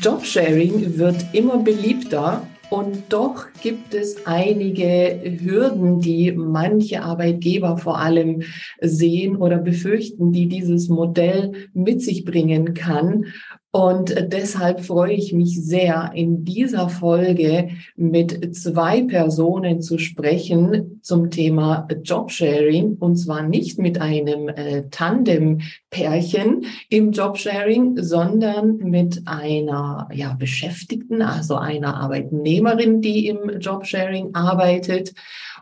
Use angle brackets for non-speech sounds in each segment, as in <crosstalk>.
Jobsharing wird immer beliebter und doch gibt es einige Hürden, die manche Arbeitgeber vor allem sehen oder befürchten, die dieses Modell mit sich bringen kann. Und deshalb freue ich mich sehr, in dieser Folge mit zwei Personen zu sprechen zum Thema Jobsharing. Und zwar nicht mit einem äh, Tandem-Pärchen im Jobsharing, sondern mit einer ja, Beschäftigten, also einer Arbeitnehmerin, die im Jobsharing arbeitet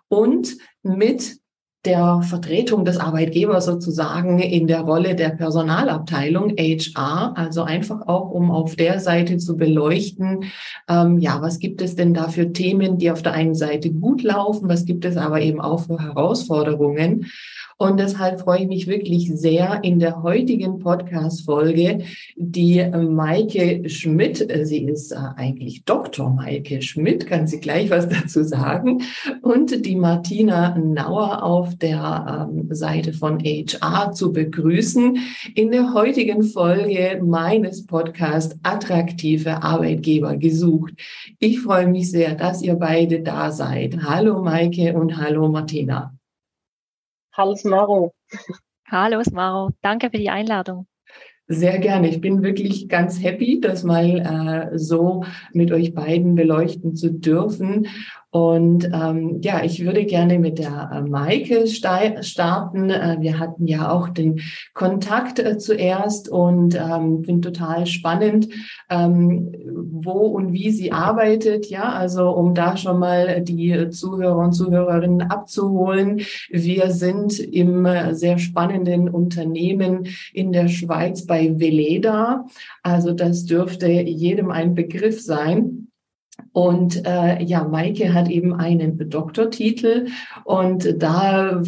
und mit der Vertretung des Arbeitgebers sozusagen in der Rolle der Personalabteilung HR, also einfach auch, um auf der Seite zu beleuchten, ähm, ja, was gibt es denn da für Themen, die auf der einen Seite gut laufen, was gibt es aber eben auch für Herausforderungen. Und deshalb freue ich mich wirklich sehr in der heutigen Podcast-Folge die Maike Schmidt. Sie ist äh, eigentlich Dr. Maike Schmidt, kann sie gleich was dazu sagen. Und die Martina Nauer auf der ähm, Seite von HR zu begrüßen in der heutigen Folge meines Podcasts Attraktive Arbeitgeber gesucht. Ich freue mich sehr, dass ihr beide da seid. Hallo Maike und hallo Martina. Hallo Smaro. Hallo Smaro, danke für die Einladung. Sehr gerne. Ich bin wirklich ganz happy, das mal äh, so mit euch beiden beleuchten zu dürfen. Und ähm, ja, ich würde gerne mit der äh, Maike starten. Äh, wir hatten ja auch den Kontakt äh, zuerst und ähm, finde total spannend, ähm, wo und wie sie arbeitet. Ja, also um da schon mal die Zuhörer und Zuhörerinnen abzuholen. Wir sind im äh, sehr spannenden Unternehmen in der Schweiz bei Veleda. Also das dürfte jedem ein Begriff sein. Und äh, ja, Maike hat eben einen Doktortitel. Und da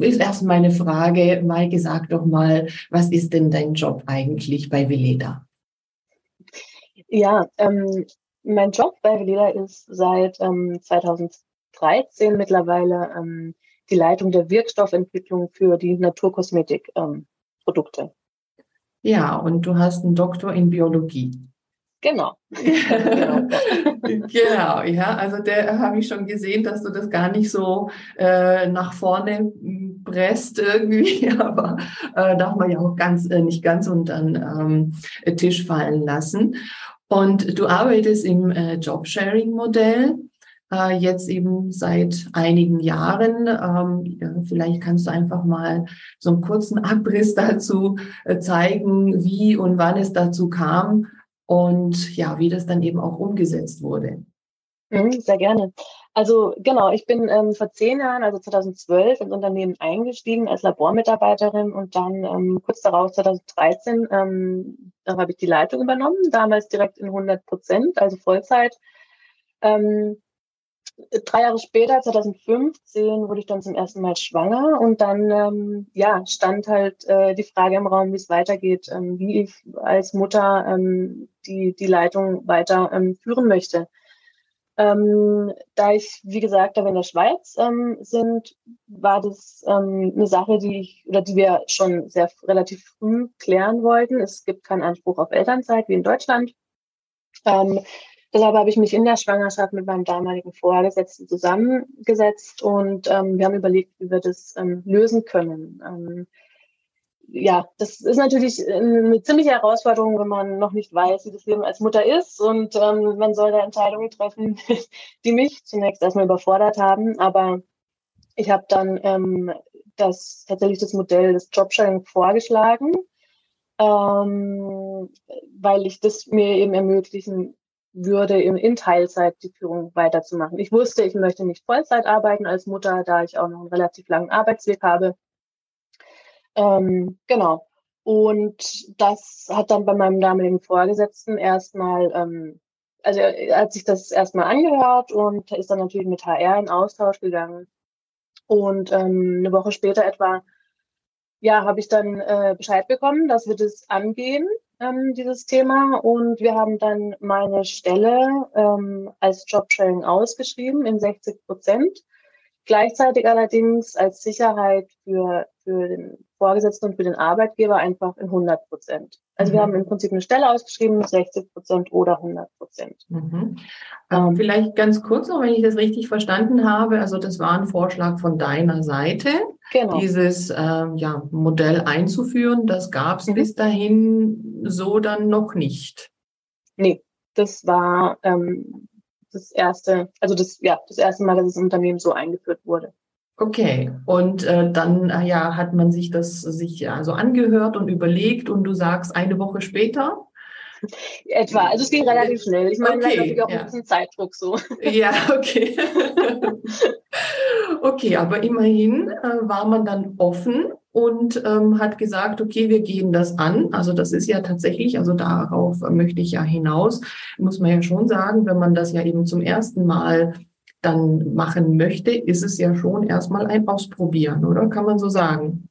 ist erst meine Frage, Maike, sag doch mal, was ist denn dein Job eigentlich bei Veleda? Ja, ähm, mein Job bei Veleda ist seit ähm, 2013 mittlerweile ähm, die Leitung der Wirkstoffentwicklung für die Naturkosmetikprodukte. Ja, und du hast einen Doktor in Biologie. <laughs> Genau. genau, ja. Also der habe ich schon gesehen, dass du das gar nicht so äh, nach vorne presst irgendwie, <laughs> aber äh, darf man ja auch ganz äh, nicht ganz unter den ähm, Tisch fallen lassen. Und du arbeitest im äh, Jobsharing-Modell. Äh, jetzt eben seit einigen Jahren. Ähm, ja, vielleicht kannst du einfach mal so einen kurzen Abriss <laughs> dazu äh, zeigen, wie und wann es dazu kam, und ja, wie das dann eben auch umgesetzt wurde. Mhm, sehr gerne. Also genau, ich bin ähm, vor zehn Jahren, also 2012, ins Unternehmen eingestiegen als Labormitarbeiterin und dann ähm, kurz darauf, 2013, ähm, habe ich die Leitung übernommen, damals direkt in 100 Prozent, also Vollzeit. Ähm, drei Jahre später, 2015, wurde ich dann zum ersten Mal schwanger und dann ähm, ja stand halt äh, die Frage im Raum, wie es weitergeht, ähm, wie ich als Mutter ähm, die die Leitung weiter ähm, führen möchte. Ähm, da ich, wie gesagt, aber in der Schweiz ähm, sind, war das eine Sache, die ich oder die wir schon sehr relativ früh klären wollten. Es gibt keinen Anspruch auf Elternzeit wie in Deutschland. Ähm, Deshalb habe ich mich in der Schwangerschaft mit meinem damaligen Vorgesetzten zusammengesetzt und ähm, wir haben überlegt, wie wir das ähm, lösen können. Ähm, ja, das ist natürlich eine ziemliche Herausforderung, wenn man noch nicht weiß, wie das Leben als Mutter ist und ähm, man soll da Entscheidungen treffen, <laughs> die mich zunächst erstmal überfordert haben. Aber ich habe dann ähm, das tatsächlich das Modell des Jobsharing vorgeschlagen, ähm, weil ich das mir eben ermöglichen würde, in, in Teilzeit die Führung weiterzumachen. Ich wusste, ich möchte nicht Vollzeit arbeiten als Mutter, da ich auch noch einen relativ langen Arbeitsweg habe. Ähm, genau. Und das hat dann bei meinem damaligen Vorgesetzten erstmal, ähm, also er hat sich das erstmal angehört und ist dann natürlich mit HR in Austausch gegangen. Und ähm, eine Woche später etwa, ja, habe ich dann äh, Bescheid bekommen, dass wir das angehen ähm, dieses Thema. Und wir haben dann meine Stelle ähm, als Jobsharing ausgeschrieben in 60 Prozent. Gleichzeitig allerdings als Sicherheit für, für den Vorgesetzten und für den Arbeitgeber einfach in 100 Prozent. Also mhm. wir haben im Prinzip eine Stelle ausgeschrieben, 60 Prozent oder 100 Prozent. Mhm. Ähm, vielleicht ganz kurz noch, wenn ich das richtig verstanden habe. Also das war ein Vorschlag von deiner Seite, genau. dieses ähm, ja, Modell einzuführen. Das gab es mhm. bis dahin so dann noch nicht. Nee, das war ähm, das erste, also das, ja, das erste Mal, dass das Unternehmen so eingeführt wurde. Okay, und äh, dann äh, ja hat man sich das sich ja so angehört und überlegt und du sagst eine Woche später. Etwa, also es ging relativ schnell. Ich meine, okay, natürlich auch ja. ein bisschen Zeitdruck so. Ja, okay. okay, aber immerhin äh, war man dann offen und ähm, hat gesagt, okay, wir gehen das an. Also das ist ja tatsächlich, also darauf möchte ich ja hinaus, muss man ja schon sagen, wenn man das ja eben zum ersten Mal dann machen möchte, ist es ja schon erstmal ein Ausprobieren, oder? Kann man so sagen?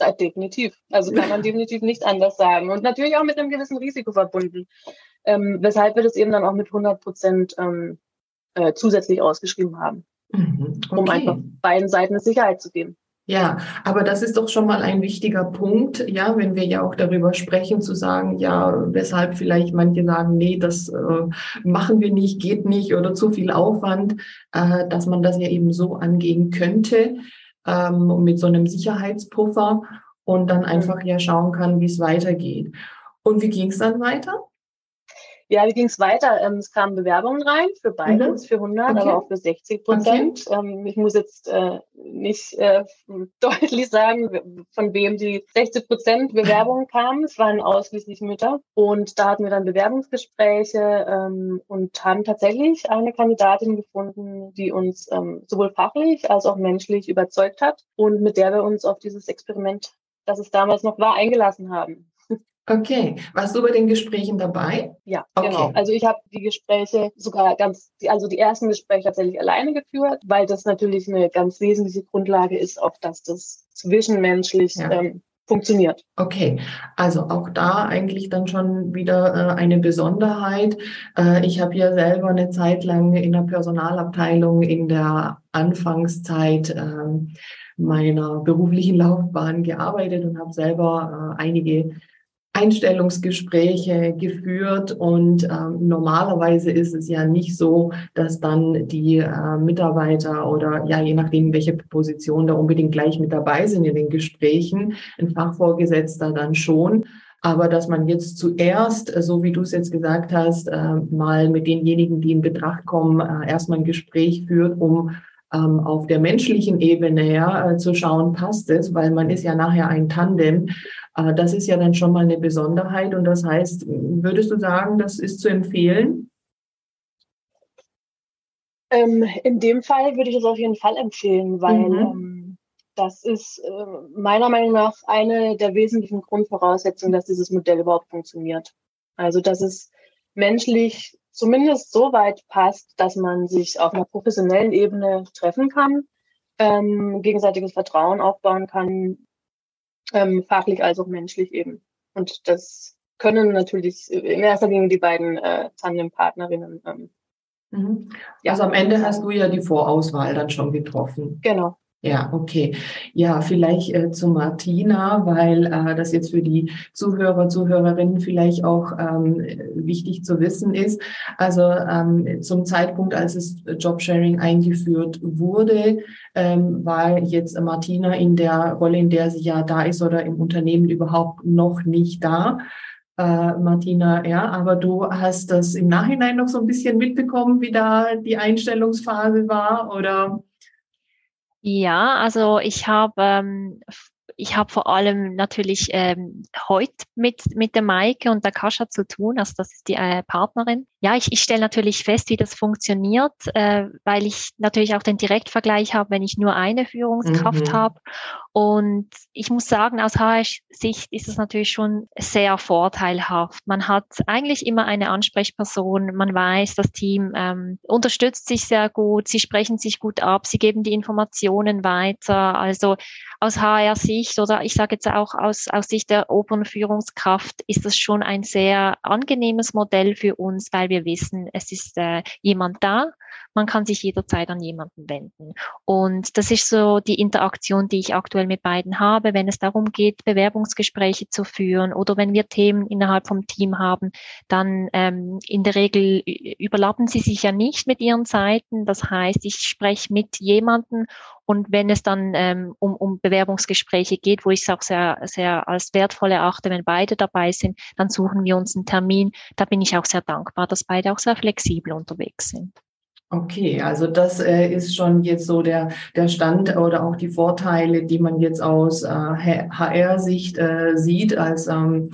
Ja, definitiv. Also kann man <laughs> definitiv nicht anders sagen. Und natürlich auch mit einem gewissen Risiko verbunden. Ähm, weshalb wir das eben dann auch mit 100 Prozent ähm, äh, zusätzlich ausgeschrieben haben. Mhm, okay. Um einfach beiden Seiten eine Sicherheit zu geben. Ja, aber das ist doch schon mal ein wichtiger Punkt, ja, wenn wir ja auch darüber sprechen, zu sagen, ja, weshalb vielleicht manche sagen, nee, das äh, machen wir nicht, geht nicht oder zu viel Aufwand, äh, dass man das ja eben so angehen könnte, ähm, mit so einem Sicherheitspuffer und dann einfach ja schauen kann, wie es weitergeht. Und wie ging es dann weiter? Ja, wie ging es weiter? Ähm, es kamen Bewerbungen rein für beides, mhm. für 100, okay. aber auch für 60 Prozent. Okay. Ähm, ich muss jetzt äh, nicht äh, <laughs> deutlich sagen, von wem die 60 Prozent Bewerbungen kamen. Es waren ausschließlich Mütter. Und da hatten wir dann Bewerbungsgespräche ähm, und haben tatsächlich eine Kandidatin gefunden, die uns ähm, sowohl fachlich als auch menschlich überzeugt hat und mit der wir uns auf dieses Experiment, das es damals noch war, eingelassen haben. Okay. Warst du bei den Gesprächen dabei? Ja, okay. genau. Also ich habe die Gespräche sogar ganz, also die ersten Gespräche tatsächlich alleine geführt, weil das natürlich eine ganz wesentliche Grundlage ist, auf dass das zwischenmenschlich ja. ähm, funktioniert. Okay, also auch da eigentlich dann schon wieder äh, eine Besonderheit. Äh, ich habe ja selber eine Zeit lang in der Personalabteilung in der Anfangszeit äh, meiner beruflichen Laufbahn gearbeitet und habe selber äh, einige Einstellungsgespräche geführt und ähm, normalerweise ist es ja nicht so, dass dann die äh, Mitarbeiter oder ja, je nachdem, welche Position da unbedingt gleich mit dabei sind in den Gesprächen, ein Fachvorgesetzter dann schon. Aber dass man jetzt zuerst, so wie du es jetzt gesagt hast, äh, mal mit denjenigen, die in Betracht kommen, äh, erstmal ein Gespräch führt, um ähm, auf der menschlichen Ebene ja, äh, zu schauen, passt es, weil man ist ja nachher ein Tandem. Äh, das ist ja dann schon mal eine Besonderheit. Und das heißt, würdest du sagen, das ist zu empfehlen? Ähm, in dem Fall würde ich es auf jeden Fall empfehlen, weil mhm. ähm, das ist äh, meiner Meinung nach eine der wesentlichen Grundvoraussetzungen, dass dieses Modell überhaupt funktioniert. Also, dass es menschlich zumindest so weit passt, dass man sich auf einer professionellen Ebene treffen kann, ähm, gegenseitiges Vertrauen aufbauen kann, ähm, fachlich als auch menschlich eben. Und das können natürlich in erster Linie die beiden äh, Tandem-Partnerinnen. Ähm, mhm. Also am Ende hast du ja die Vorauswahl dann schon getroffen. Genau. Ja, okay. Ja, vielleicht äh, zu Martina, weil äh, das jetzt für die Zuhörer, Zuhörerinnen vielleicht auch ähm, wichtig zu wissen ist. Also ähm, zum Zeitpunkt, als es Jobsharing eingeführt wurde, ähm, war jetzt Martina in der Rolle, in der sie ja da ist oder im Unternehmen überhaupt noch nicht da. Äh, Martina, ja, aber du hast das im Nachhinein noch so ein bisschen mitbekommen, wie da die Einstellungsphase war, oder? Ja, also ich habe ähm, ich habe vor allem natürlich ähm, heute mit, mit der Maike und der Kascha zu tun, also das ist die äh, Partnerin. Ja, ich, ich stelle natürlich fest, wie das funktioniert, äh, weil ich natürlich auch den Direktvergleich habe, wenn ich nur eine Führungskraft mhm. habe. Und ich muss sagen, aus HR-Sicht ist es natürlich schon sehr vorteilhaft. Man hat eigentlich immer eine Ansprechperson, man weiß, das Team ähm, unterstützt sich sehr gut, sie sprechen sich gut ab, sie geben die Informationen weiter. Also aus HR-Sicht oder ich sage jetzt auch aus, aus Sicht der oberen Führungskraft ist das schon ein sehr angenehmes Modell für uns, weil wir wissen, es ist äh, jemand da, man kann sich jederzeit an jemanden wenden. Und das ist so die Interaktion, die ich aktuell mit beiden habe, wenn es darum geht, Bewerbungsgespräche zu führen oder wenn wir Themen innerhalb vom Team haben, dann ähm, in der Regel überlappen sie sich ja nicht mit ihren Zeiten. Das heißt, ich spreche mit jemanden und wenn es dann ähm, um, um Bewerbungsgespräche geht, wo ich es auch sehr, sehr als wertvoll erachte, wenn beide dabei sind, dann suchen wir uns einen Termin. Da bin ich auch sehr dankbar, dass beide auch sehr flexibel unterwegs sind. Okay, also das äh, ist schon jetzt so der, der Stand oder auch die Vorteile, die man jetzt aus äh, HR-Sicht äh, sieht. Als ähm,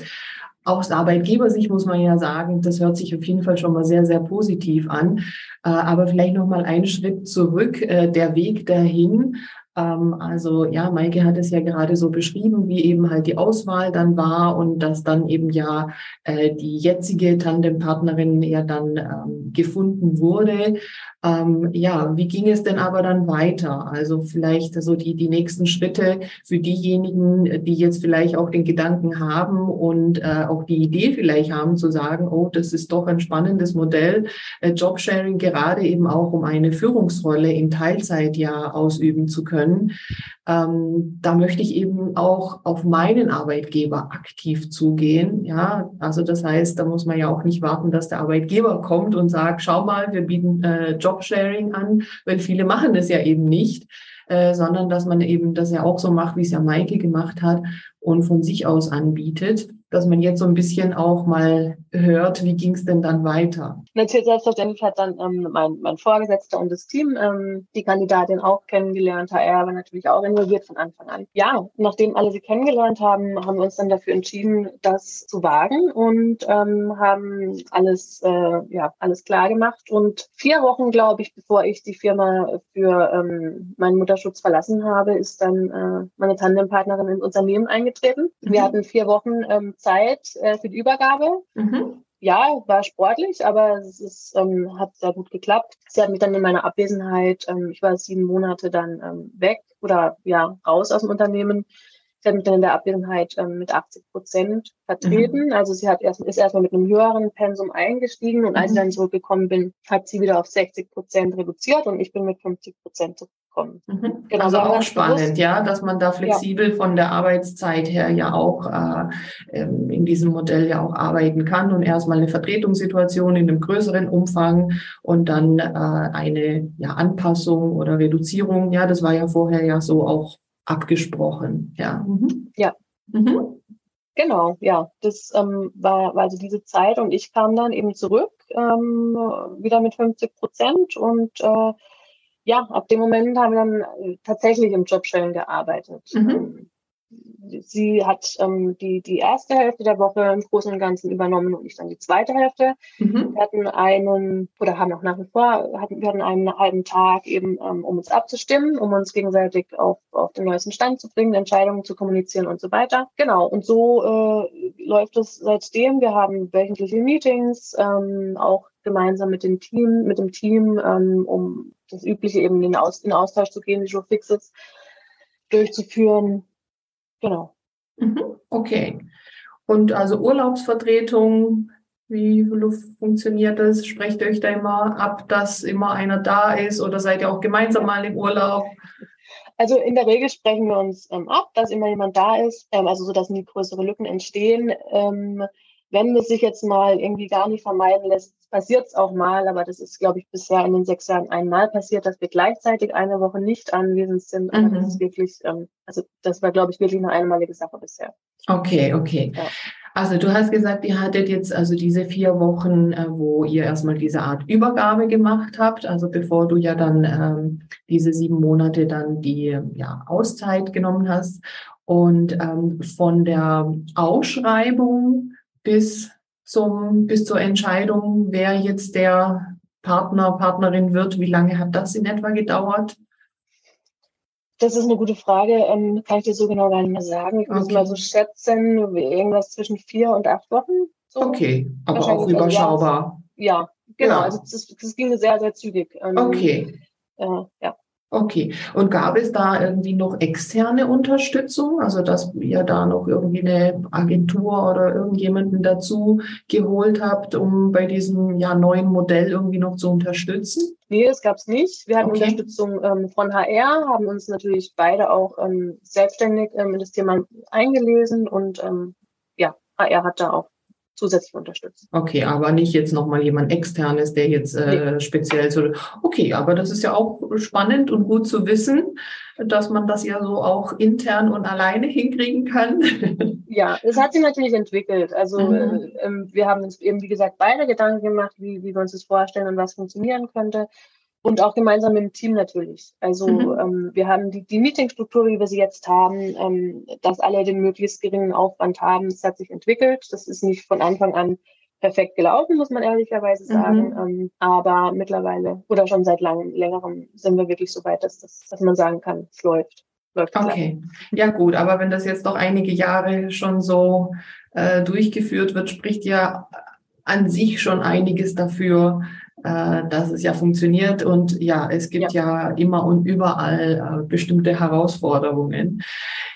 aus Arbeitgebersicht muss man ja sagen, das hört sich auf jeden Fall schon mal sehr, sehr positiv an. Äh, aber vielleicht noch mal einen Schritt zurück, äh, der Weg dahin. Ähm, also ja, Maike hat es ja gerade so beschrieben, wie eben halt die Auswahl dann war und dass dann eben ja äh, die jetzige Tandempartnerin ja dann ähm, gefunden wurde. Ähm, ja, wie ging es denn aber dann weiter? Also vielleicht so die, die nächsten Schritte für diejenigen, die jetzt vielleicht auch den Gedanken haben und äh, auch die Idee vielleicht haben zu sagen, oh, das ist doch ein spannendes Modell, äh, Jobsharing gerade eben auch, um eine Führungsrolle in Teilzeit ja ausüben zu können. Ähm, da möchte ich eben auch auf meinen Arbeitgeber aktiv zugehen. Ja, also das heißt, da muss man ja auch nicht warten, dass der Arbeitgeber kommt und sagt, schau mal, wir bieten äh, Jobsharing an, weil viele machen das ja eben nicht, äh, sondern dass man eben das ja auch so macht, wie es ja Maike gemacht hat und von sich aus anbietet dass man jetzt so ein bisschen auch mal hört, wie ging es denn dann weiter? Natürlich, selbstverständlich hat dann ähm, mein, mein Vorgesetzter und das Team ähm, die Kandidatin auch kennengelernt. HR war natürlich auch involviert von Anfang an. Ja, nachdem alle sie kennengelernt haben, haben wir uns dann dafür entschieden, das zu wagen und ähm, haben alles, äh, ja, alles klar gemacht. Und vier Wochen, glaube ich, bevor ich die Firma für ähm, meinen Mutterschutz verlassen habe, ist dann äh, meine Tandempartnerin ins Unternehmen eingetreten. Mhm. Wir hatten vier Wochen ähm, Zeit äh, für die Übergabe. Mhm. Ja, war sportlich, aber es ist, ähm, hat sehr gut geklappt. Sie hat mich dann in meiner Abwesenheit, ähm, ich war sieben Monate dann ähm, weg oder ja, raus aus dem Unternehmen. Sie hat mich dann in der Abwesenheit ähm, mit 80 Prozent vertreten. Mhm. Also sie hat erst, ist erstmal mit einem höheren Pensum eingestiegen und als ich mhm. dann zurückgekommen bin, hat sie wieder auf 60 Prozent reduziert und ich bin mit 50 Prozent kommen. Mhm. Genau, also auch spannend, bewusst. ja, dass man da flexibel ja. von der Arbeitszeit her ja auch äh, ähm, in diesem Modell ja auch arbeiten kann und erstmal eine Vertretungssituation in einem größeren Umfang und dann äh, eine ja, Anpassung oder Reduzierung. Ja, das war ja vorher ja so auch abgesprochen. Ja. Mhm. Ja. Mhm. Genau, ja, das ähm, war, war also diese Zeit und ich kam dann eben zurück, ähm, wieder mit 50 Prozent und äh, ja, ab dem Moment haben wir dann äh, tatsächlich im Jobstellen gearbeitet. Mhm. Ähm, sie hat ähm, die, die erste Hälfte der Woche im Großen und Ganzen übernommen und ich dann die zweite Hälfte. Mhm. Wir hatten einen, oder haben auch nach wie vor, hatten, wir hatten einen halben Tag eben, ähm, um uns abzustimmen, um uns gegenseitig auf, auf den neuesten Stand zu bringen, Entscheidungen zu kommunizieren und so weiter. Genau, und so äh, läuft es seitdem. Wir haben wöchentliche Meetings, ähm, auch gemeinsam mit dem Team, mit dem Team, ähm, um das Übliche eben in, Aus, in Austausch zu gehen, die Show Fixes durchzuführen. Genau. Mhm, okay. Und also Urlaubsvertretung, wie funktioniert das? Sprecht ihr euch da immer ab, dass immer einer da ist oder seid ihr auch gemeinsam mal im Urlaub? Also in der Regel sprechen wir uns ähm, ab, dass immer jemand da ist, ähm, also so, dass nie größere Lücken entstehen. Ähm, wenn es sich jetzt mal irgendwie gar nicht vermeiden lässt, passiert es auch mal, aber das ist, glaube ich, bisher in den sechs Jahren einmal passiert, dass wir gleichzeitig eine Woche nicht anwesend sind. Mhm. das ist wirklich, ähm, also das war, glaube ich, wirklich eine einmalige Sache bisher. Okay, okay. Ja. Also du hast gesagt, ihr hattet jetzt also diese vier Wochen, äh, wo ihr erstmal diese Art Übergabe gemacht habt, also bevor du ja dann ähm, diese sieben Monate dann die ja, Auszeit genommen hast. Und ähm, von der Ausschreibung bis zum, bis zur Entscheidung, wer jetzt der Partner, Partnerin wird? Wie lange hat das in etwa gedauert? Das ist eine gute Frage. Ähm, kann ich dir so genau gar nicht mehr sagen. Ich okay. muss mal so schätzen, irgendwas zwischen vier und acht Wochen. So. Okay, aber auch also überschaubar. ja, genau. Ja. Also das, das ging sehr, sehr zügig. Ähm, okay. Äh, ja. Okay. Und gab es da irgendwie noch externe Unterstützung? Also, dass ihr da noch irgendwie eine Agentur oder irgendjemanden dazu geholt habt, um bei diesem ja, neuen Modell irgendwie noch zu unterstützen? Nee, das gab es nicht. Wir hatten okay. Unterstützung ähm, von HR, haben uns natürlich beide auch ähm, selbstständig ähm, in das Thema eingelesen und ähm, ja, HR hat da auch zusätzlich unterstützen. Okay, aber nicht jetzt nochmal jemand externes, der jetzt äh, nee. speziell so. Okay, aber das ist ja auch spannend und gut zu wissen, dass man das ja so auch intern und alleine <laughs> hinkriegen kann. Ja, es hat sich natürlich entwickelt. Also mhm. äh, ähm, wir haben uns eben, wie gesagt, beide Gedanken gemacht, wie, wie wir uns das vorstellen und was funktionieren könnte. Und auch gemeinsam mit dem Team natürlich. Also mhm. ähm, wir haben die, die Meetingstruktur, wie wir sie jetzt haben, ähm, dass alle den möglichst geringen Aufwand haben, das hat sich entwickelt. Das ist nicht von Anfang an perfekt gelaufen, muss man ehrlicherweise mhm. sagen. Mhm. Ähm, aber mittlerweile oder schon seit langem, längerem sind wir wirklich so weit, dass, das, dass man sagen kann, es läuft. läuft okay, klar. ja gut, aber wenn das jetzt doch einige Jahre schon so äh, durchgeführt wird, spricht ja an sich schon einiges dafür, äh, dass es ja funktioniert. Und ja, es gibt ja, ja immer und überall äh, bestimmte Herausforderungen.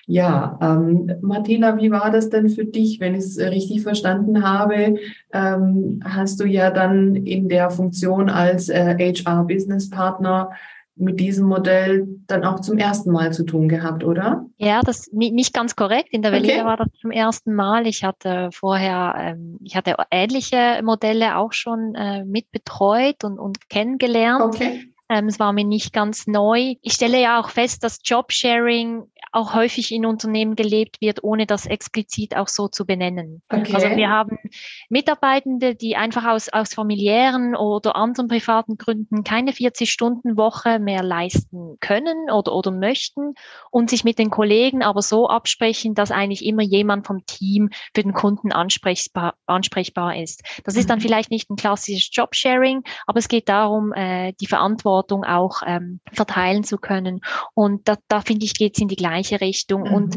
Ja, ähm, Martina, wie war das denn für dich, wenn ich es richtig verstanden habe? Ähm, hast du ja dann in der Funktion als äh, HR-Business-Partner mit diesem Modell dann auch zum ersten Mal zu tun gehabt, oder? Ja, das nicht ganz korrekt. In der Veleda okay. war das zum ersten Mal. Ich hatte vorher, ähm, ich hatte ähnliche Modelle auch schon äh, mit betreut und, und kennengelernt. Okay. Ähm, es war mir nicht ganz neu. Ich stelle ja auch fest, dass Jobsharing auch häufig in Unternehmen gelebt wird, ohne das explizit auch so zu benennen. Okay. Also wir haben Mitarbeitende, die einfach aus, aus familiären oder anderen privaten Gründen keine 40-Stunden-Woche mehr leisten können oder, oder möchten und sich mit den Kollegen aber so absprechen, dass eigentlich immer jemand vom Team für den Kunden ansprechbar, ansprechbar ist. Das ist dann mhm. vielleicht nicht ein klassisches Jobsharing, aber es geht darum, äh, die Verantwortung auch ähm, verteilen zu können. Und da, da finde ich, geht es in die gleiche gleiche Richtung. Mhm. Und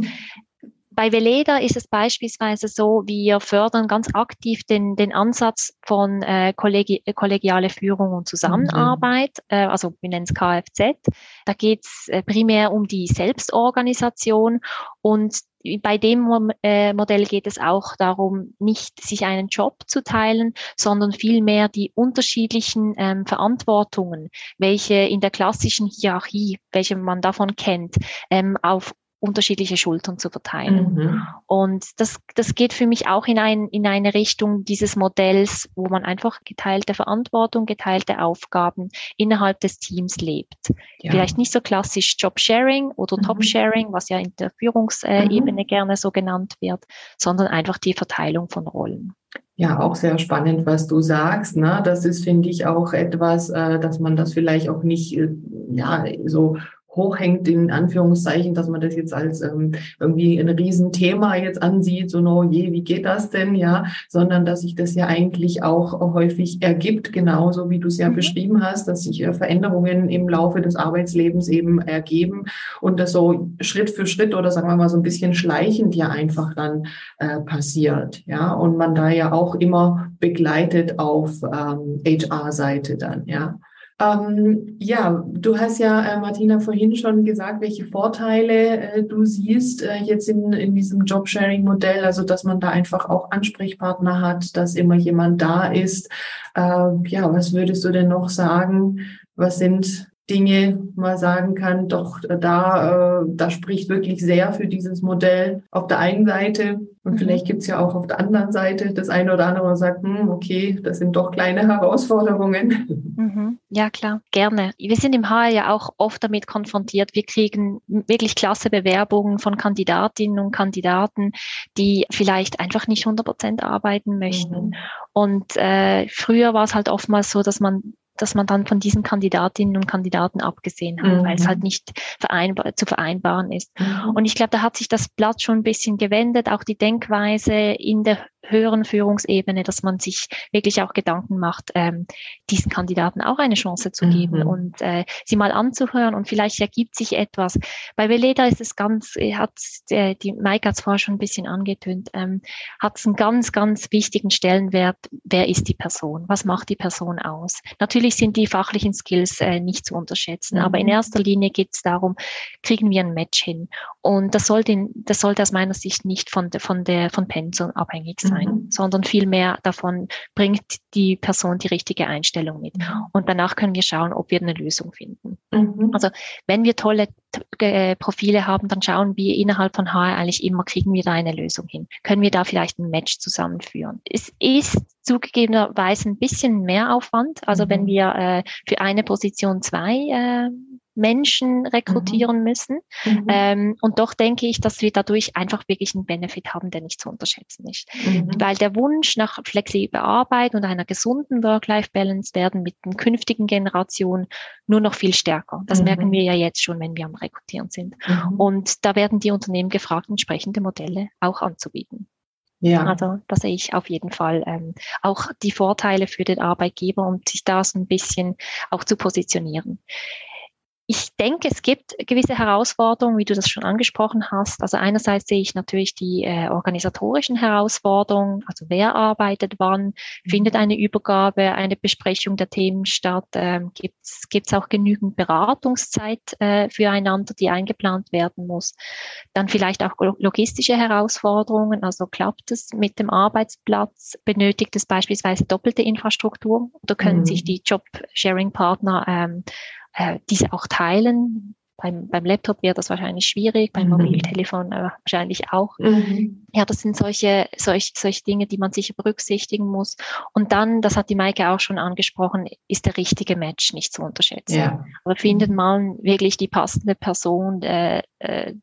bei Veleda ist es beispielsweise so, wir fördern ganz aktiv den, den Ansatz von äh, kollegi kollegiale Führung und Zusammenarbeit, mhm. äh, also wir nennen es Kfz. Da geht es äh, primär um die Selbstorganisation und bei dem äh, Modell geht es auch darum, nicht sich einen Job zu teilen, sondern vielmehr die unterschiedlichen ähm, Verantwortungen, welche in der klassischen Hierarchie, welche man davon kennt, ähm, auf unterschiedliche Schultern zu verteilen. Mhm. Und das, das geht für mich auch in, ein, in eine Richtung dieses Modells, wo man einfach geteilte Verantwortung, geteilte Aufgaben innerhalb des Teams lebt. Ja. Vielleicht nicht so klassisch Job-Sharing oder mhm. Top-Sharing, was ja in der Führungsebene mhm. gerne so genannt wird, sondern einfach die Verteilung von Rollen. Ja, auch sehr spannend, was du sagst. Ne? Das ist, finde ich, auch etwas, äh, dass man das vielleicht auch nicht äh, ja, so hochhängt, in Anführungszeichen, dass man das jetzt als ähm, irgendwie ein Riesenthema jetzt ansieht, so, no je, wie geht das denn, ja, sondern dass sich das ja eigentlich auch häufig ergibt, genauso wie du es ja mhm. beschrieben hast, dass sich äh, Veränderungen im Laufe des Arbeitslebens eben ergeben und das so Schritt für Schritt oder sagen wir mal so ein bisschen schleichend ja einfach dann äh, passiert, ja, und man da ja auch immer begleitet auf ähm, HR-Seite dann, ja. Ähm, ja, du hast ja, äh, Martina, vorhin schon gesagt, welche Vorteile äh, du siehst äh, jetzt in, in diesem Jobsharing-Modell, also dass man da einfach auch Ansprechpartner hat, dass immer jemand da ist. Äh, ja, was würdest du denn noch sagen? Was sind Dinge mal sagen kann, doch da, äh, da spricht wirklich sehr für dieses Modell auf der einen Seite. Und mhm. vielleicht gibt's ja auch auf der anderen Seite das eine oder andere, was sagt, hm, okay, das sind doch kleine Herausforderungen. Mhm. Ja, klar, gerne. Wir sind im HR ja auch oft damit konfrontiert. Wir kriegen wirklich klasse Bewerbungen von Kandidatinnen und Kandidaten, die vielleicht einfach nicht 100 Prozent arbeiten möchten. Mhm. Und äh, früher war es halt oftmals so, dass man dass man dann von diesen Kandidatinnen und Kandidaten abgesehen hat, mhm. weil es halt nicht vereinbar, zu vereinbaren ist. Mhm. Und ich glaube, da hat sich das Blatt schon ein bisschen gewendet, auch die Denkweise in der höheren Führungsebene, dass man sich wirklich auch Gedanken macht, ähm, diesen Kandidaten auch eine Chance zu geben mhm. und äh, sie mal anzuhören und vielleicht ergibt sich etwas. Bei Veleda ist es ganz, äh, hat äh, die Maike hat es vorher schon ein bisschen angetönt, ähm, hat es einen ganz, ganz wichtigen Stellenwert. Wer ist die Person? Was macht die Person aus? Natürlich sind die fachlichen Skills äh, nicht zu unterschätzen, mhm. aber in mhm. erster Linie geht es darum, kriegen wir ein Match hin? Und das sollte, das sollte aus meiner Sicht nicht von der, von der, von Pensum abhängig sein, mhm. sondern vielmehr davon bringt die Person die richtige Einstellung mit. Mhm. Und danach können wir schauen, ob wir eine Lösung finden. Mhm. Also wenn wir tolle äh, Profile haben, dann schauen wir innerhalb von HR eigentlich immer, kriegen wir da eine Lösung hin? Können wir da vielleicht ein Match zusammenführen? Es ist zugegebenerweise ein bisschen mehr Aufwand. Also wenn mhm. wir äh, für eine Position zwei äh, Menschen rekrutieren mhm. müssen. Mhm. Ähm, und doch denke ich, dass wir dadurch einfach wirklich einen Benefit haben, der nicht zu unterschätzen ist. Mhm. Weil der Wunsch nach flexibler Arbeit und einer gesunden Work-Life-Balance werden mit den künftigen Generationen nur noch viel stärker. Das mhm. merken wir ja jetzt schon, wenn wir am Rekrutieren sind. Mhm. Und da werden die Unternehmen gefragt, entsprechende Modelle auch anzubieten. Ja. Also da sehe ich auf jeden Fall ähm, auch die Vorteile für den Arbeitgeber, um sich da so ein bisschen auch zu positionieren. Ich denke, es gibt gewisse Herausforderungen, wie du das schon angesprochen hast. Also einerseits sehe ich natürlich die äh, organisatorischen Herausforderungen, also wer arbeitet wann, mhm. findet eine Übergabe, eine Besprechung der Themen statt, ähm, gibt es auch genügend Beratungszeit äh, füreinander, die eingeplant werden muss. Dann vielleicht auch logistische Herausforderungen, also klappt es mit dem Arbeitsplatz, benötigt es beispielsweise doppelte Infrastruktur oder können mhm. sich die Job-Sharing-Partner ähm, äh, diese auch teilen. Beim, beim Laptop wäre das wahrscheinlich schwierig, beim mhm. Mobiltelefon äh, wahrscheinlich auch. Mhm. Ja, das sind solche, solche, solche Dinge, die man sicher berücksichtigen muss. Und dann, das hat die Maike auch schon angesprochen, ist der richtige Match nicht zu unterschätzen. Ja. Aber findet man wirklich die passende Person, äh, äh,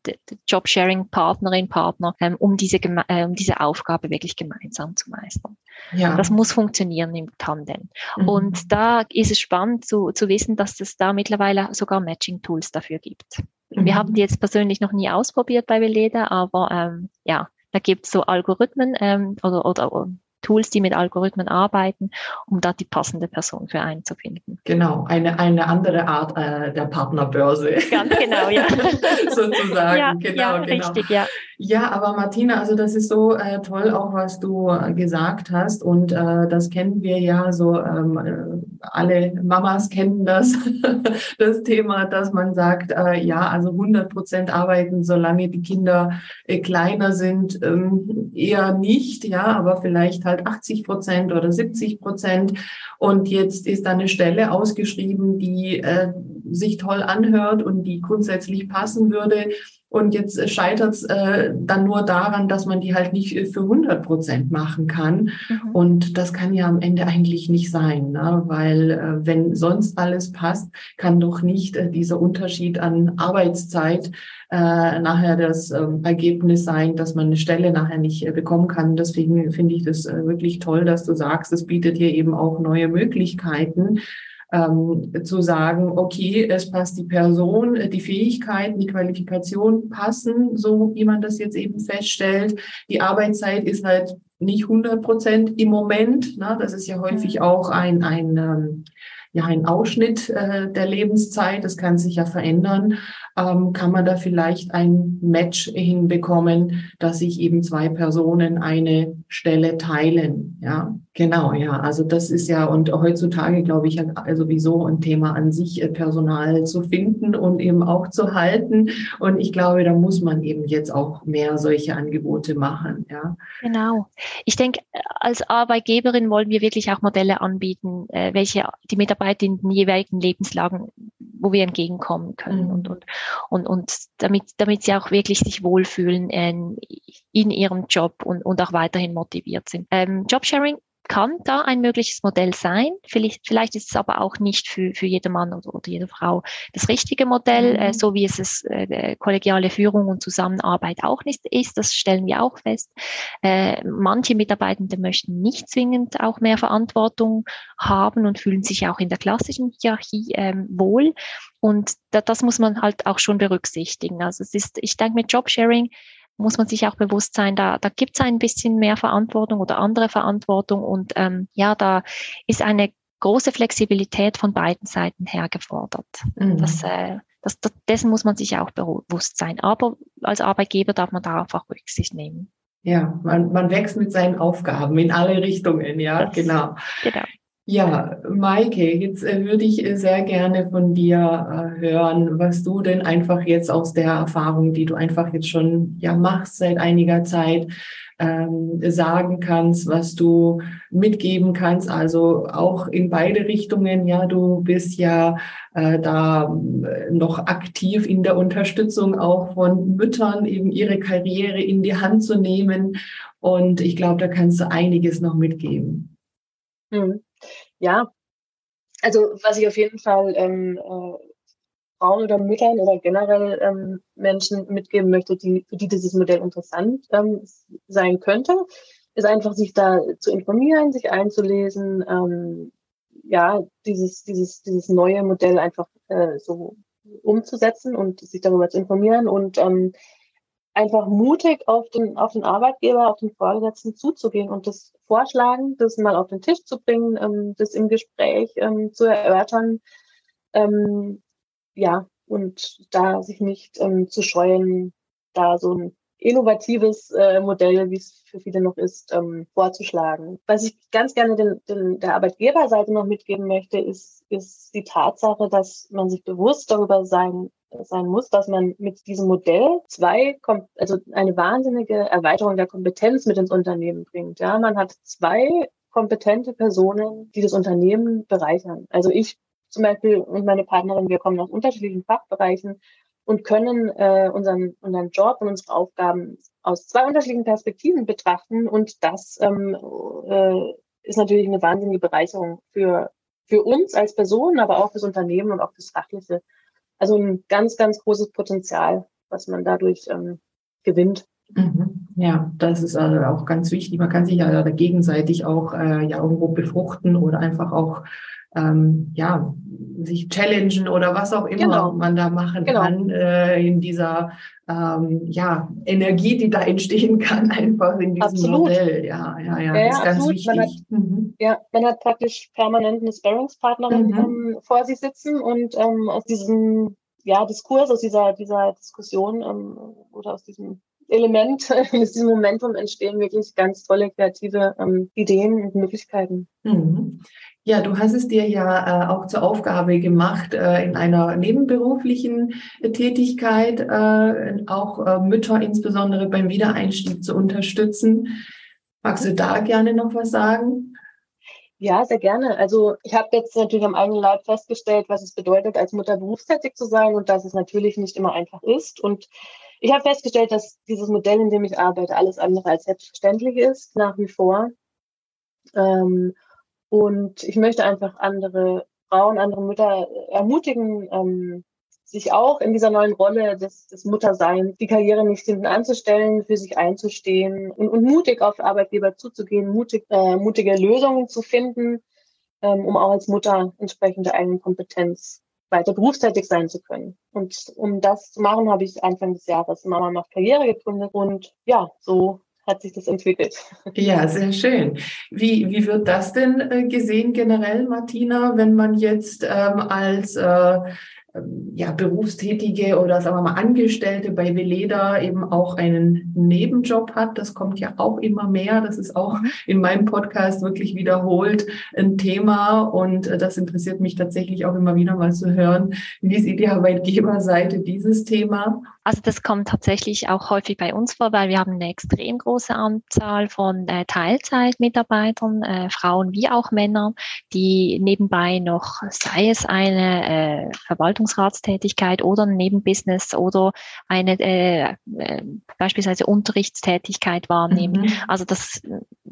Jobsharing-Partnerin, Partner, ähm, um, diese, äh, um diese Aufgabe wirklich gemeinsam zu meistern. Ja. Das muss funktionieren im Tandem. Mhm. Und da ist es spannend zu, zu wissen, dass es da mittlerweile sogar Matching-Tools dafür gibt. Mhm. Wir haben die jetzt persönlich noch nie ausprobiert bei Veleda, aber ähm, ja, da gibt es so Algorithmen ähm, oder, oder Tools, die mit Algorithmen arbeiten, um da die passende Person für einen zu finden. Genau, eine, eine andere Art äh, der Partnerbörse. <laughs> Ganz genau, ja. <laughs> Sozusagen, ja, genau, ja, genau. Richtig, ja. Ja, aber Martina, also das ist so äh, toll auch, was du äh, gesagt hast und äh, das kennen wir ja so, ähm, äh, alle Mamas kennen das, <laughs> das Thema, dass man sagt, äh, ja, also 100 Prozent arbeiten, solange die Kinder äh, kleiner sind, ähm, eher nicht, ja, aber vielleicht halt 80 Prozent oder 70 Prozent. Und jetzt ist da eine Stelle ausgeschrieben, die äh, sich toll anhört und die grundsätzlich passen würde und jetzt scheitert es äh, dann nur daran, dass man die halt nicht für 100 Prozent machen kann. Mhm. Und das kann ja am Ende eigentlich nicht sein, ne? weil äh, wenn sonst alles passt, kann doch nicht äh, dieser Unterschied an Arbeitszeit äh, nachher das äh, Ergebnis sein, dass man eine Stelle nachher nicht äh, bekommen kann. Deswegen finde ich das äh, wirklich toll, dass du sagst, es bietet hier eben auch neue Möglichkeiten ähm, zu sagen, okay, es passt die Person, die Fähigkeiten, die Qualifikation passen, so wie man das jetzt eben feststellt. Die Arbeitszeit ist halt nicht 100 Prozent im Moment. Ne? Das ist ja häufig auch ein, ein ähm, ja ein Ausschnitt äh, der Lebenszeit, das kann sich ja verändern, ähm, kann man da vielleicht ein Match hinbekommen, dass sich eben zwei Personen eine Stelle teilen. Ja, genau, ja. Also das ist ja und heutzutage glaube ich sowieso ein Thema an sich, äh, Personal zu finden und eben auch zu halten. Und ich glaube, da muss man eben jetzt auch mehr solche Angebote machen. Ja. Genau. Ich denke, als Arbeitgeberin wollen wir wirklich auch Modelle anbieten, äh, welche die Mitarbeiter in den jeweiligen Lebenslagen, wo wir entgegenkommen können mhm. und, und und, und damit, damit sie auch wirklich sich wohlfühlen in, in ihrem Job und, und auch weiterhin motiviert sind. Ähm, Jobsharing kann da ein mögliches Modell sein. Vielleicht, vielleicht ist es aber auch nicht für, für jeder Mann oder, oder jede Frau das richtige Modell, mhm. äh, so wie es es äh, kollegiale Führung und Zusammenarbeit auch nicht ist. Das stellen wir auch fest. Äh, manche Mitarbeitende möchten nicht zwingend auch mehr Verantwortung haben und fühlen sich auch in der klassischen Hierarchie ähm, wohl. Und da, das muss man halt auch schon berücksichtigen. Also es ist, ich denke, mit Jobsharing muss man sich auch bewusst sein, da, da gibt es ein bisschen mehr Verantwortung oder andere Verantwortung und ähm, ja, da ist eine große Flexibilität von beiden Seiten her gefordert. Mhm. Das, äh, das, das, dessen muss man sich auch bewusst sein. Aber als Arbeitgeber darf man darauf auch Rücksicht nehmen. Ja, man, man wächst mit seinen Aufgaben in alle Richtungen, ja, das, genau. Genau. Ja, Maike, jetzt äh, würde ich äh, sehr gerne von dir äh, hören, was du denn einfach jetzt aus der Erfahrung, die du einfach jetzt schon ja machst seit einiger Zeit, ähm, sagen kannst, was du mitgeben kannst. Also auch in beide Richtungen. Ja, du bist ja äh, da noch aktiv in der Unterstützung auch von Müttern, eben ihre Karriere in die Hand zu nehmen. Und ich glaube, da kannst du einiges noch mitgeben. Hm. Ja, also was ich auf jeden Fall ähm, äh, Frauen oder Müttern oder generell ähm, Menschen mitgeben möchte, die, für die dieses Modell interessant ähm, sein könnte, ist einfach sich da zu informieren, sich einzulesen, ähm, ja, dieses, dieses, dieses neue Modell einfach äh, so umzusetzen und sich darüber zu informieren und ähm, einfach mutig auf den, auf den Arbeitgeber, auf den Vorgesetzten zuzugehen und das vorschlagen, das mal auf den Tisch zu bringen, ähm, das im Gespräch ähm, zu erörtern. Ähm, ja, und da sich nicht ähm, zu scheuen, da so ein innovatives äh, Modell, wie es für viele noch ist, ähm, vorzuschlagen. Was ich ganz gerne den, den, der Arbeitgeberseite noch mitgeben möchte, ist, ist die Tatsache, dass man sich bewusst darüber sein sein muss, dass man mit diesem Modell zwei, also eine wahnsinnige Erweiterung der Kompetenz mit ins Unternehmen bringt. Ja, man hat zwei kompetente Personen, die das Unternehmen bereichern. Also ich zum Beispiel und meine Partnerin, wir kommen aus unterschiedlichen Fachbereichen und können äh, unseren, unseren Job und unsere Aufgaben aus zwei unterschiedlichen Perspektiven betrachten. Und das ähm, äh, ist natürlich eine wahnsinnige Bereicherung für, für uns als Personen, aber auch fürs Unternehmen und auch fürs Fachliche. Also ein ganz, ganz großes Potenzial, was man dadurch ähm, gewinnt. Mhm. Ja, das ist also auch ganz wichtig. Man kann sich ja gegenseitig auch äh, ja irgendwo befruchten oder einfach auch ähm, ja sich challengen oder was auch immer genau. man da machen genau. kann äh, in dieser ähm, ja Energie, die da <laughs> entstehen kann, einfach in diesem absolut. Modell. Ja, ja, ja, ja, das ist ganz absolut. wichtig. Man hat, mhm. Ja, man hat praktisch permanent eine Sparringspartnerin mhm. ähm, vor sich sitzen und ähm, aus diesem ja, Diskurs, aus dieser, dieser Diskussion ähm, oder aus diesem Element, <laughs> aus diesem Momentum entstehen wirklich ganz tolle kreative ähm, Ideen und Möglichkeiten. Mhm. Ja, du hast es dir ja äh, auch zur Aufgabe gemacht, äh, in einer nebenberuflichen äh, Tätigkeit äh, auch äh, Mütter insbesondere beim Wiedereinstieg zu unterstützen. Magst du da gerne noch was sagen? Ja, sehr gerne. Also ich habe jetzt natürlich am eigenen Leib festgestellt, was es bedeutet, als Mutter berufstätig zu sein und dass es natürlich nicht immer einfach ist. Und ich habe festgestellt, dass dieses Modell, in dem ich arbeite, alles andere als selbstverständlich ist, nach wie vor. Ähm, und ich möchte einfach andere Frauen, andere Mütter ermutigen, ähm, sich auch in dieser neuen Rolle des, des Mutterseins, die Karriere nicht hinten anzustellen, für sich einzustehen und, und mutig auf Arbeitgeber zuzugehen, mutig, äh, mutige Lösungen zu finden, ähm, um auch als Mutter entsprechende eigene Kompetenz weiter berufstätig sein zu können. Und um das zu machen, habe ich Anfang des Jahres Mama macht Karriere gegründet und ja, so hat sich das entwickelt. <laughs> Ja, sehr schön. Wie, wie wird das denn äh, gesehen generell, Martina, wenn man jetzt ähm, als äh, ja, Berufstätige oder sagen wir mal Angestellte bei Veleda eben auch einen Nebenjob hat. Das kommt ja auch immer mehr. Das ist auch in meinem Podcast wirklich wiederholt ein Thema und äh, das interessiert mich tatsächlich auch immer wieder mal zu hören. Wie sieht die Arbeitgeberseite <laughs> dieses Thema? Also das kommt tatsächlich auch häufig bei uns vor, weil wir haben eine extrem große Anzahl von äh, Teilzeitmitarbeitern, äh, Frauen wie auch Männer, die nebenbei noch, sei es eine äh, Verwaltungsratstätigkeit oder ein Nebenbusiness oder eine äh, äh, beispielsweise Unterrichtstätigkeit wahrnehmen. Mhm. Also das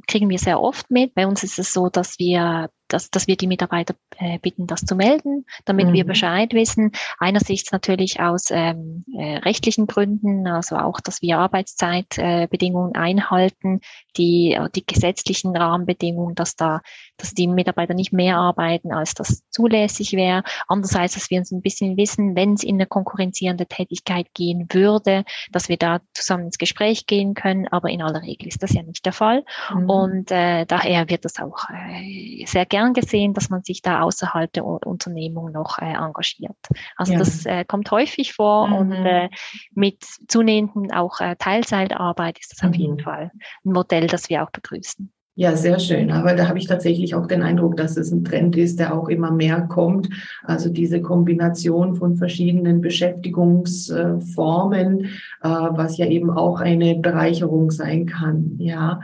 kriegen wir sehr oft mit. Bei uns ist es so, dass wir dass, dass wir die Mitarbeiter äh, bitten, das zu melden, damit mhm. wir Bescheid wissen. Einerseits natürlich aus ähm, äh, rechtlichen Gründen, also auch, dass wir Arbeitszeitbedingungen äh, einhalten, die, äh, die gesetzlichen Rahmenbedingungen, dass da, dass die Mitarbeiter nicht mehr arbeiten, als das zulässig wäre. Andererseits, dass wir uns ein bisschen wissen, wenn es in eine konkurrenzierende Tätigkeit gehen würde, dass wir da zusammen ins Gespräch gehen können. Aber in aller Regel ist das ja nicht der Fall. Mhm. Und äh, daher wird das auch äh, sehr gern gesehen, dass man sich da außerhalb der Unternehmung noch äh, engagiert. Also ja. das äh, kommt häufig vor mhm. und äh, mit zunehmendem auch äh, Teilzeitarbeit ist das mhm. auf jeden mhm. Fall ein Modell, das wir auch begrüßen. Ja, sehr schön. Aber da habe ich tatsächlich auch den Eindruck, dass es ein Trend ist, der auch immer mehr kommt. Also diese Kombination von verschiedenen Beschäftigungsformen, äh, was ja eben auch eine Bereicherung sein kann. Ja.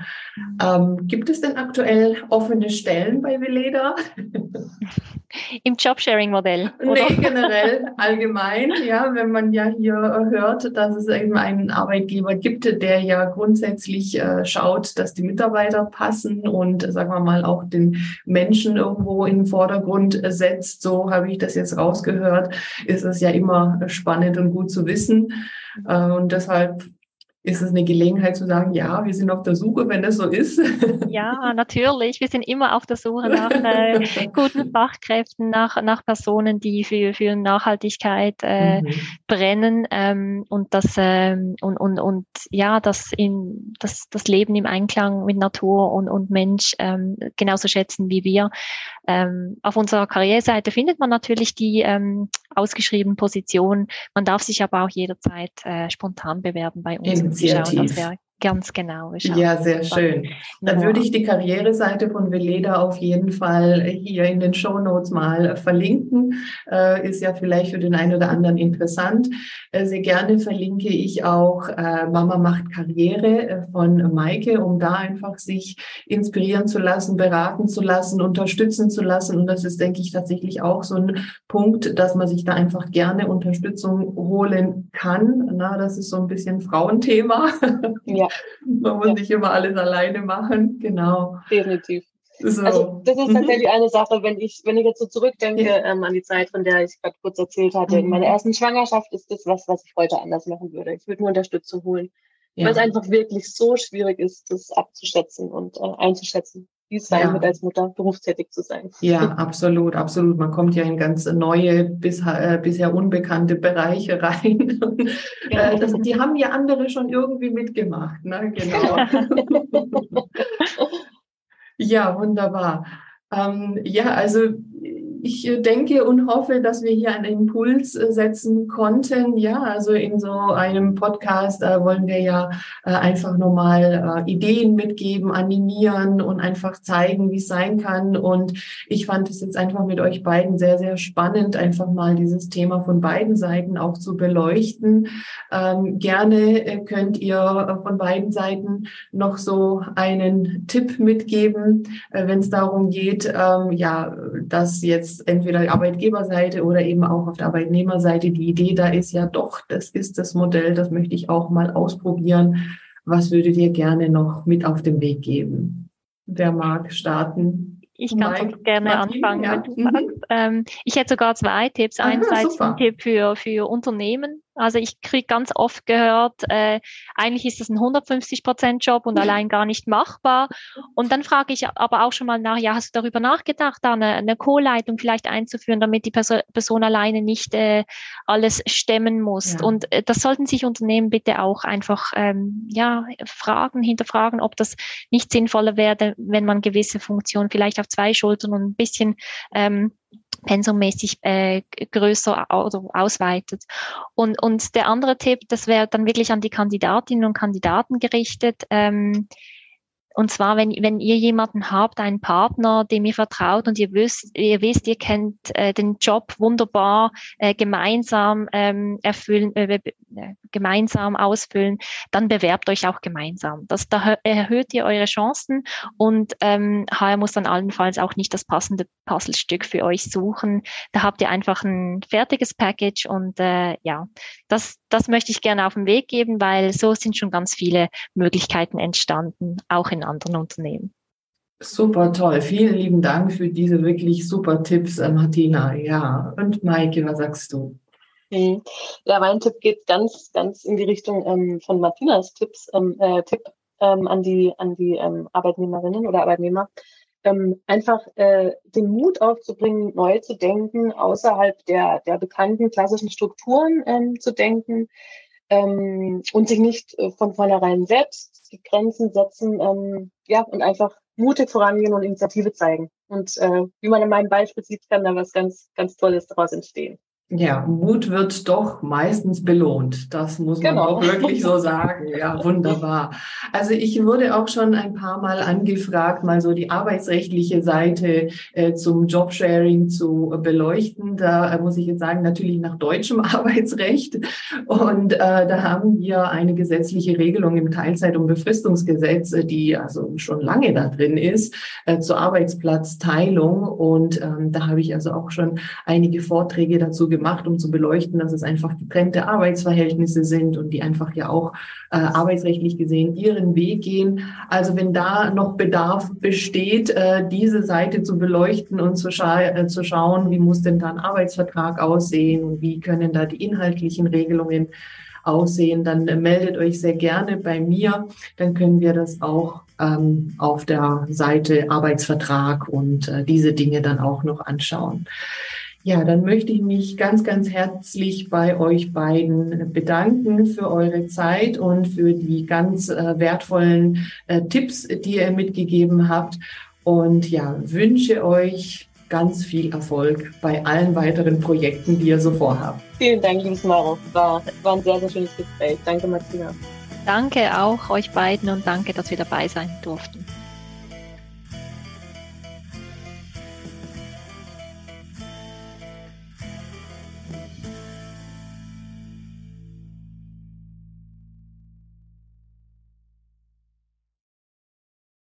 Ähm, gibt es denn aktuell offene Stellen bei Veleda? <laughs> Im Jobsharing-Modell? Nee, <laughs> generell, allgemein. Ja, wenn man ja hier hört, dass es eben einen Arbeitgeber gibt, der ja grundsätzlich äh, schaut, dass die Mitarbeiter passen und, sagen wir mal, auch den Menschen irgendwo in den Vordergrund setzt. So habe ich das jetzt rausgehört. Ist es ja immer spannend und gut zu wissen. Äh, und deshalb ist es eine Gelegenheit zu sagen, ja, wir sind auf der Suche, wenn das so ist? <laughs> Ja, natürlich. Wir sind immer auf der Suche nach äh, <laughs> guten Fachkräften, nach, nach Personen, die für, für Nachhaltigkeit äh, mhm. brennen ähm, und das ähm, und, und, und ja, das in das, das Leben im Einklang mit Natur und, und Mensch ähm, genauso schätzen wie wir. Ähm, auf unserer Karriereseite findet man natürlich die ähm, ausgeschriebenen Positionen. Man darf sich aber auch jederzeit äh, spontan bewerben bei uns. Initiativ. Schauen, Ganz genau. Ja, sehr schön. Dann würde ich die Karriereseite von Veleda auf jeden Fall hier in den Show Notes mal verlinken. Äh, ist ja vielleicht für den einen oder anderen interessant. Äh, sehr gerne verlinke ich auch äh, Mama macht Karriere von Maike, um da einfach sich inspirieren zu lassen, beraten zu lassen, unterstützen zu lassen. Und das ist, denke ich, tatsächlich auch so ein Punkt, dass man sich da einfach gerne Unterstützung holen kann. Na, das ist so ein bisschen Frauenthema. Ja. Man muss ja. nicht immer alles alleine machen, genau. Definitiv. So. Also das ist mhm. tatsächlich eine Sache, wenn ich, wenn ich jetzt so zurückdenke ja. ähm, an die Zeit, von der ich gerade kurz erzählt hatte, mhm. in meiner ersten Schwangerschaft ist das was, was ich heute anders machen würde. Ich würde nur Unterstützung holen. Ja. Weil es einfach wirklich so schwierig ist, das abzuschätzen und äh, einzuschätzen wie es sein ja. wird, als Mutter berufstätig zu sein. Ja, <laughs> absolut, absolut. Man kommt ja in ganz neue, bisher, äh, bisher unbekannte Bereiche rein. <laughs> Ja. Äh, das, die haben ja andere schon irgendwie mitgemacht. Ne? Genau. <laughs> ja, wunderbar. Ähm, ja, also ich äh, denke und hoffe, dass wir hier einen Impuls äh, setzen konnten. Ja, also in so einem Podcast äh, wollen wir ja einfach nochmal äh, Ideen mitgeben, animieren und einfach zeigen, wie es sein kann. Und ich fand es jetzt einfach mit euch beiden sehr, sehr spannend, einfach mal dieses Thema von beiden Seiten auch zu beleuchten. Ähm, gerne könnt ihr von beiden Seiten noch so einen Tipp mitgeben, wenn es darum geht, ähm, ja, dass jetzt entweder Arbeitgeberseite oder eben auch auf der Arbeitnehmerseite die Idee da ist, ja doch, das ist das Modell, das möchte ich auch mal ausprobieren. Was würdet ihr gerne noch mit auf den Weg geben? Wer mag starten? Ich kann Mike, gerne Martin, anfangen, ja. wenn du mhm. sagst. Ähm, ich hätte sogar zwei Tipps. Einerseits ein Tipp für, für Unternehmen, also ich kriege ganz oft gehört, äh, eigentlich ist das ein 150-Prozent-Job und <laughs> allein gar nicht machbar. Und dann frage ich aber auch schon mal nach, ja, hast du darüber nachgedacht, da eine, eine Co-Leitung vielleicht einzuführen, damit die Person, Person alleine nicht äh, alles stemmen muss. Ja. Und äh, das sollten sich Unternehmen bitte auch einfach ähm, ja, fragen, hinterfragen, ob das nicht sinnvoller wäre, wenn man gewisse Funktionen vielleicht auf zwei Schultern und ein bisschen ähm, pensummäßig äh, größer also ausweitet. Und, und der andere Tipp, das wäre dann wirklich an die Kandidatinnen und Kandidaten gerichtet. Ähm, und zwar, wenn, wenn ihr jemanden habt, einen Partner, dem ihr vertraut und ihr wisst, ihr wisst, ihr kennt äh, den Job wunderbar äh, gemeinsam ähm, erfüllen, äh, äh gemeinsam ausfüllen, dann bewerbt euch auch gemeinsam. Das, da erhöht ihr eure Chancen und ähm, HR muss dann allenfalls auch nicht das passende Puzzlestück für euch suchen. Da habt ihr einfach ein fertiges Package und äh, ja, das, das möchte ich gerne auf den Weg geben, weil so sind schon ganz viele Möglichkeiten entstanden, auch in anderen Unternehmen. Super toll. Vielen lieben Dank für diese wirklich super Tipps, äh, Martina. Ja, und Maike, was sagst du? Mhm. Ja, mein Tipp geht ganz, ganz in die Richtung ähm, von Martinas Tipps, ähm, äh, Tipp ähm, an die, an die ähm, Arbeitnehmerinnen oder Arbeitnehmer. Ähm, einfach äh, den Mut aufzubringen, neu zu denken, außerhalb der, der bekannten klassischen Strukturen ähm, zu denken ähm, und sich nicht äh, von vornherein selbst die Grenzen setzen, ähm, ja, und einfach mutig vorangehen und Initiative zeigen. Und äh, wie man in meinem Beispiel sieht, kann da was ganz, ganz Tolles daraus entstehen. Ja, Mut wird doch meistens belohnt. Das muss man genau. auch wirklich so sagen. Ja, wunderbar. Also ich wurde auch schon ein paar Mal angefragt, mal so die arbeitsrechtliche Seite äh, zum Jobsharing zu beleuchten. Da äh, muss ich jetzt sagen, natürlich nach deutschem <laughs> Arbeitsrecht. Und äh, da haben wir eine gesetzliche Regelung im Teilzeit- und Befristungsgesetz, äh, die also schon lange da drin ist, äh, zur Arbeitsplatzteilung. Und ähm, da habe ich also auch schon einige Vorträge dazu gemacht, um zu beleuchten, dass es einfach getrennte Arbeitsverhältnisse sind und die einfach ja auch äh, arbeitsrechtlich gesehen ihren Weg gehen. Also wenn da noch Bedarf besteht, äh, diese Seite zu beleuchten und zu, scha äh, zu schauen, wie muss denn da ein Arbeitsvertrag aussehen und wie können da die inhaltlichen Regelungen aussehen, dann äh, meldet euch sehr gerne bei mir. Dann können wir das auch ähm, auf der Seite Arbeitsvertrag und äh, diese Dinge dann auch noch anschauen. Ja, dann möchte ich mich ganz, ganz herzlich bei euch beiden bedanken für eure Zeit und für die ganz äh, wertvollen äh, Tipps, die ihr mitgegeben habt. Und ja, wünsche euch ganz viel Erfolg bei allen weiteren Projekten, die ihr so vorhabt. Vielen Dank, liebes Maro. War, war ein sehr, sehr schönes Gespräch. Danke, Martina. Danke auch euch beiden und danke, dass wir dabei sein durften.